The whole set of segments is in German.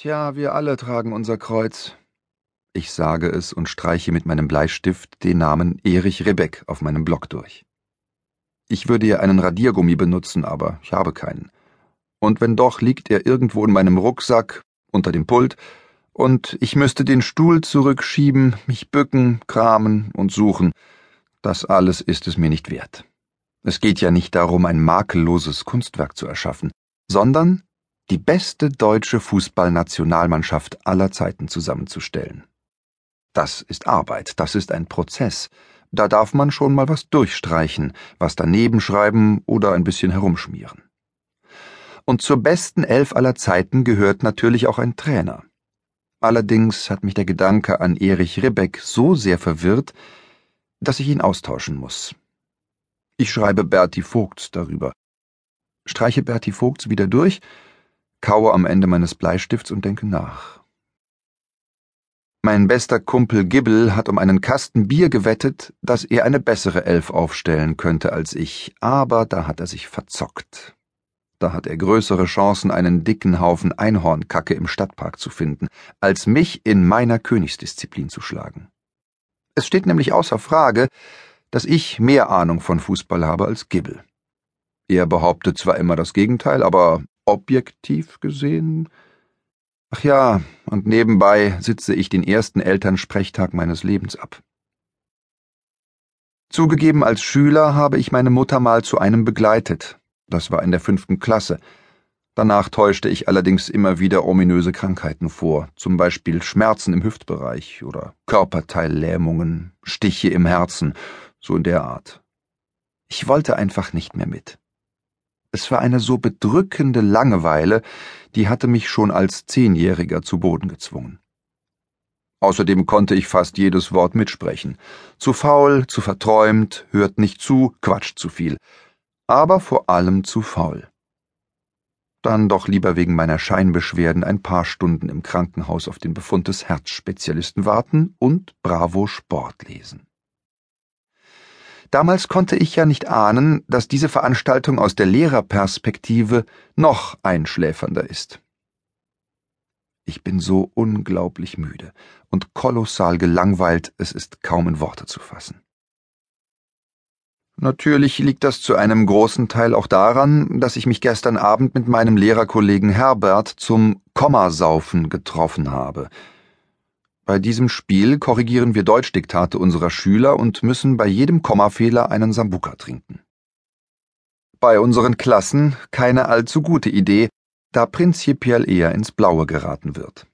Tja, wir alle tragen unser Kreuz. Ich sage es und streiche mit meinem Bleistift den Namen Erich Rebeck auf meinem Block durch. Ich würde ja einen Radiergummi benutzen, aber ich habe keinen. Und wenn doch, liegt er irgendwo in meinem Rucksack, unter dem Pult, und ich müsste den Stuhl zurückschieben, mich bücken, kramen und suchen. Das alles ist es mir nicht wert. Es geht ja nicht darum, ein makelloses Kunstwerk zu erschaffen, sondern die beste deutsche Fußballnationalmannschaft aller Zeiten zusammenzustellen. Das ist Arbeit, das ist ein Prozess. Da darf man schon mal was durchstreichen, was daneben schreiben oder ein bisschen herumschmieren. Und zur besten Elf aller Zeiten gehört natürlich auch ein Trainer. Allerdings hat mich der Gedanke an Erich Ribbeck so sehr verwirrt, dass ich ihn austauschen muss. Ich schreibe Berti Vogts darüber. Streiche Berti Vogts wieder durch kaue am Ende meines Bleistifts und denke nach. Mein bester Kumpel Gibbel hat um einen Kasten Bier gewettet, dass er eine bessere Elf aufstellen könnte als ich, aber da hat er sich verzockt. Da hat er größere Chancen, einen dicken Haufen Einhornkacke im Stadtpark zu finden, als mich in meiner Königsdisziplin zu schlagen. Es steht nämlich außer Frage, dass ich mehr Ahnung von Fußball habe als Gibbel. Er behauptet zwar immer das Gegenteil, aber objektiv gesehen. Ach ja, und nebenbei sitze ich den ersten Elternsprechtag meines Lebens ab. Zugegeben, als Schüler habe ich meine Mutter mal zu einem begleitet. Das war in der fünften Klasse. Danach täuschte ich allerdings immer wieder ominöse Krankheiten vor, zum Beispiel Schmerzen im Hüftbereich oder Körperteillähmungen, Stiche im Herzen, so in der Art. Ich wollte einfach nicht mehr mit. Es war eine so bedrückende Langeweile, die hatte mich schon als Zehnjähriger zu Boden gezwungen. Außerdem konnte ich fast jedes Wort mitsprechen. Zu faul, zu verträumt, hört nicht zu, quatscht zu viel. Aber vor allem zu faul. Dann doch lieber wegen meiner Scheinbeschwerden ein paar Stunden im Krankenhaus auf den Befund des Herzspezialisten warten und Bravo Sport lesen. Damals konnte ich ja nicht ahnen, dass diese Veranstaltung aus der Lehrerperspektive noch einschläfernder ist. Ich bin so unglaublich müde und kolossal gelangweilt, es ist kaum in Worte zu fassen. Natürlich liegt das zu einem großen Teil auch daran, dass ich mich gestern Abend mit meinem Lehrerkollegen Herbert zum Kommasaufen getroffen habe, bei diesem Spiel korrigieren wir Deutschdiktate unserer Schüler und müssen bei jedem Kommafehler einen Sambuka trinken. Bei unseren Klassen keine allzu gute Idee, da prinzipiell eher ins Blaue geraten wird.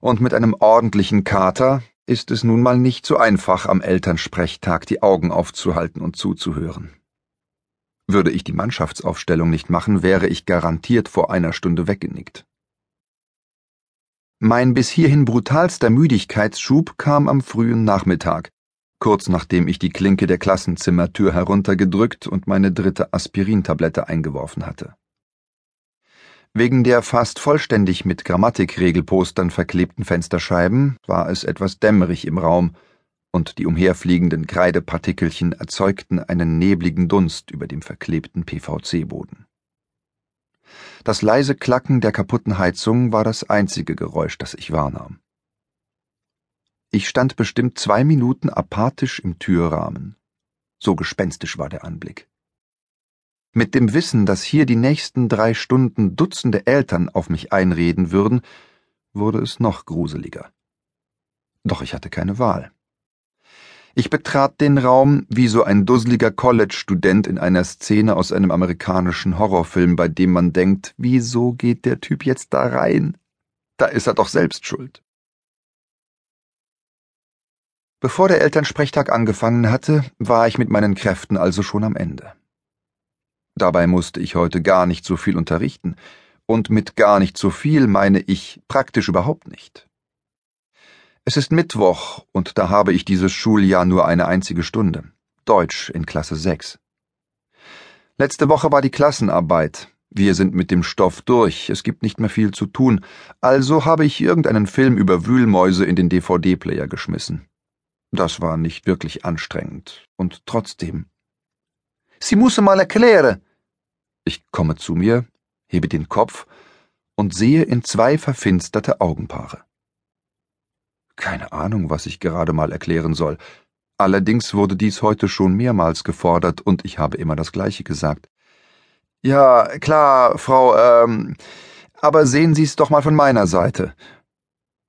Und mit einem ordentlichen Kater ist es nun mal nicht so einfach, am Elternsprechtag die Augen aufzuhalten und zuzuhören. Würde ich die Mannschaftsaufstellung nicht machen, wäre ich garantiert vor einer Stunde weggenickt. Mein bis hierhin brutalster Müdigkeitsschub kam am frühen Nachmittag, kurz nachdem ich die Klinke der Klassenzimmertür heruntergedrückt und meine dritte Aspirintablette eingeworfen hatte. Wegen der fast vollständig mit Grammatikregelpostern verklebten Fensterscheiben war es etwas dämmerig im Raum, und die umherfliegenden Kreidepartikelchen erzeugten einen nebligen Dunst über dem verklebten PVC-Boden. Das leise Klacken der kaputten Heizung war das einzige Geräusch, das ich wahrnahm. Ich stand bestimmt zwei Minuten apathisch im Türrahmen. So gespenstisch war der Anblick. Mit dem Wissen, dass hier die nächsten drei Stunden Dutzende Eltern auf mich einreden würden, wurde es noch gruseliger. Doch ich hatte keine Wahl. Ich betrat den Raum wie so ein dusseliger College-Student in einer Szene aus einem amerikanischen Horrorfilm, bei dem man denkt, wieso geht der Typ jetzt da rein? Da ist er doch selbst schuld. Bevor der Elternsprechtag angefangen hatte, war ich mit meinen Kräften also schon am Ende. Dabei musste ich heute gar nicht so viel unterrichten, und mit gar nicht so viel meine ich praktisch überhaupt nicht. Es ist Mittwoch und da habe ich dieses Schuljahr nur eine einzige Stunde. Deutsch in Klasse 6. Letzte Woche war die Klassenarbeit. Wir sind mit dem Stoff durch, es gibt nicht mehr viel zu tun, also habe ich irgendeinen Film über Wühlmäuse in den DVD-Player geschmissen. Das war nicht wirklich anstrengend, und trotzdem. Sie muss mal erklären. Ich komme zu mir, hebe den Kopf und sehe in zwei verfinsterte Augenpaare. Keine Ahnung, was ich gerade mal erklären soll. Allerdings wurde dies heute schon mehrmals gefordert und ich habe immer das Gleiche gesagt. Ja, klar, Frau, ähm, aber sehen Sie es doch mal von meiner Seite.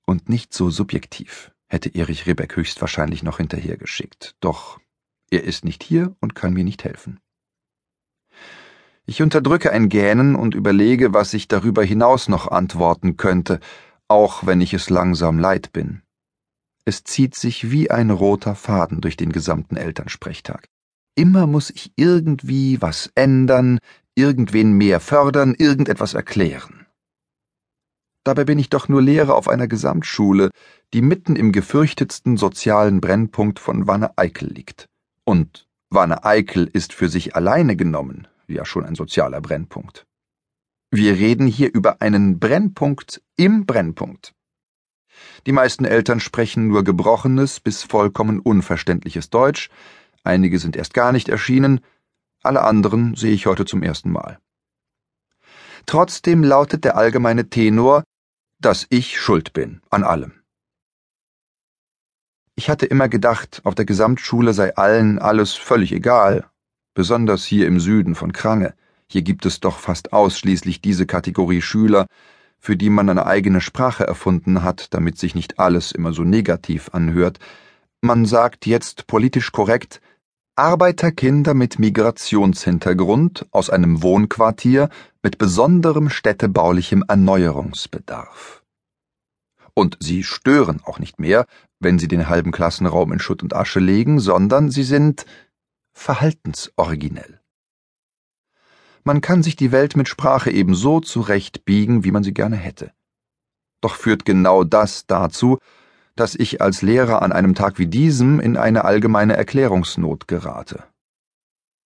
Und nicht so subjektiv, hätte Erich Ribbeck höchstwahrscheinlich noch hinterhergeschickt. Doch er ist nicht hier und kann mir nicht helfen. Ich unterdrücke ein Gähnen und überlege, was ich darüber hinaus noch antworten könnte, auch wenn ich es langsam leid bin. Es zieht sich wie ein roter Faden durch den gesamten Elternsprechtag. Immer muss ich irgendwie was ändern, irgendwen mehr fördern, irgendetwas erklären. Dabei bin ich doch nur Lehrer auf einer Gesamtschule, die mitten im gefürchtetsten sozialen Brennpunkt von Wanne-Eickel liegt. Und Wanne-Eickel ist für sich alleine genommen ja schon ein sozialer Brennpunkt. Wir reden hier über einen Brennpunkt im Brennpunkt. Die meisten Eltern sprechen nur gebrochenes bis vollkommen unverständliches Deutsch, einige sind erst gar nicht erschienen, alle anderen sehe ich heute zum ersten Mal. Trotzdem lautet der allgemeine Tenor, dass ich schuld bin an allem. Ich hatte immer gedacht, auf der Gesamtschule sei allen alles völlig egal, besonders hier im Süden von Krange. Hier gibt es doch fast ausschließlich diese Kategorie Schüler, für die man eine eigene Sprache erfunden hat, damit sich nicht alles immer so negativ anhört. Man sagt jetzt politisch korrekt Arbeiterkinder mit Migrationshintergrund aus einem Wohnquartier mit besonderem städtebaulichem Erneuerungsbedarf. Und sie stören auch nicht mehr, wenn sie den halben Klassenraum in Schutt und Asche legen, sondern sie sind verhaltensoriginell. Man kann sich die Welt mit Sprache ebenso zurechtbiegen, wie man sie gerne hätte. Doch führt genau das dazu, dass ich als Lehrer an einem Tag wie diesem in eine allgemeine Erklärungsnot gerate.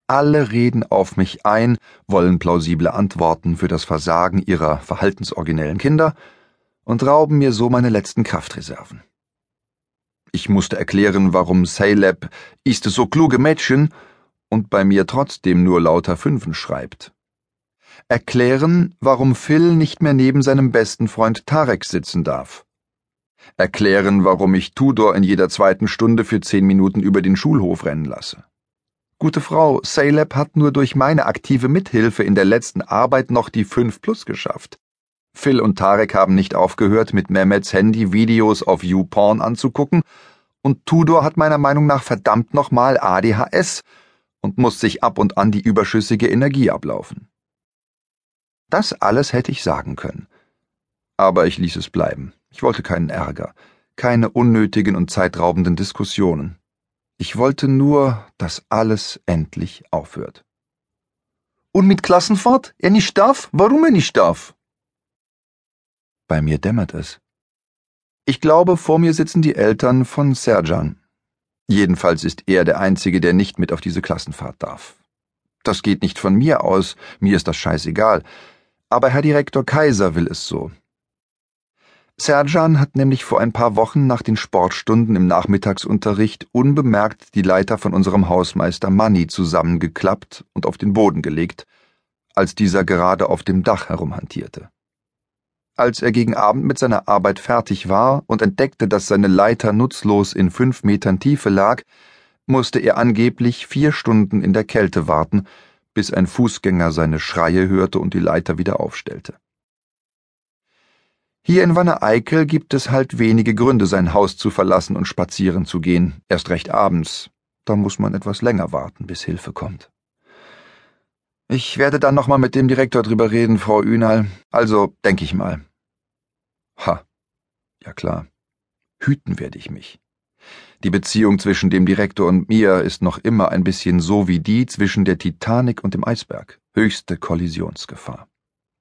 Alle reden auf mich ein, wollen plausible Antworten für das Versagen ihrer verhaltensoriginellen Kinder und rauben mir so meine letzten Kraftreserven. Ich musste erklären, warum Saylab ist so kluge Mädchen und bei mir trotzdem nur lauter Fünfen schreibt. Erklären, warum Phil nicht mehr neben seinem besten Freund Tarek sitzen darf. Erklären, warum ich Tudor in jeder zweiten Stunde für zehn Minuten über den Schulhof rennen lasse. Gute Frau, Saylab hat nur durch meine aktive Mithilfe in der letzten Arbeit noch die 5 plus geschafft. Phil und Tarek haben nicht aufgehört, mit Mehmeds Handy Videos auf YouPorn anzugucken, und Tudor hat meiner Meinung nach verdammt nochmal ADHS und muss sich ab und an die überschüssige Energie ablaufen. Das alles hätte ich sagen können. Aber ich ließ es bleiben. Ich wollte keinen Ärger, keine unnötigen und zeitraubenden Diskussionen. Ich wollte nur, dass alles endlich aufhört. Und mit Klassenfahrt? Er nicht darf? Warum er nicht darf? Bei mir dämmert es. Ich glaube, vor mir sitzen die Eltern von Serjan. Jedenfalls ist er der Einzige, der nicht mit auf diese Klassenfahrt darf. Das geht nicht von mir aus, mir ist das scheißegal. Aber Herr Direktor Kaiser will es so. Serjan hat nämlich vor ein paar Wochen nach den Sportstunden im Nachmittagsunterricht unbemerkt die Leiter von unserem Hausmeister Manni zusammengeklappt und auf den Boden gelegt, als dieser gerade auf dem Dach herumhantierte. Als er gegen Abend mit seiner Arbeit fertig war und entdeckte, dass seine Leiter nutzlos in fünf Metern Tiefe lag, musste er angeblich vier Stunden in der Kälte warten, bis ein Fußgänger seine Schreie hörte und die Leiter wieder aufstellte. Hier in Wanne-Eickel gibt es halt wenige Gründe, sein Haus zu verlassen und spazieren zu gehen, erst recht abends. Da muss man etwas länger warten, bis Hilfe kommt. Ich werde dann nochmal mit dem Direktor drüber reden, Frau Ünal. Also, denke ich mal. Ha. Ja klar. Hüten werde ich mich. Die Beziehung zwischen dem Direktor und mir ist noch immer ein bisschen so wie die zwischen der Titanic und dem Eisberg. Höchste Kollisionsgefahr.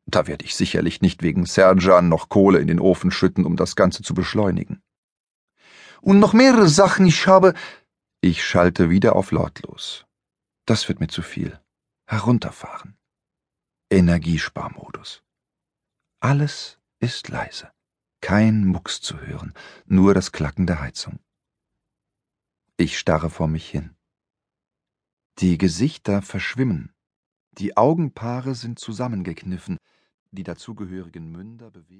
Da werde ich sicherlich nicht wegen Serjan noch Kohle in den Ofen schütten, um das Ganze zu beschleunigen. Und noch mehrere Sachen, ich habe. Ich schalte wieder auf lautlos. Das wird mir zu viel. Herunterfahren. Energiesparmodus. Alles ist leise. Kein Mucks zu hören, nur das Klacken der Heizung. Ich starre vor mich hin. Die Gesichter verschwimmen. Die Augenpaare sind zusammengekniffen. Die dazugehörigen Münder bewegen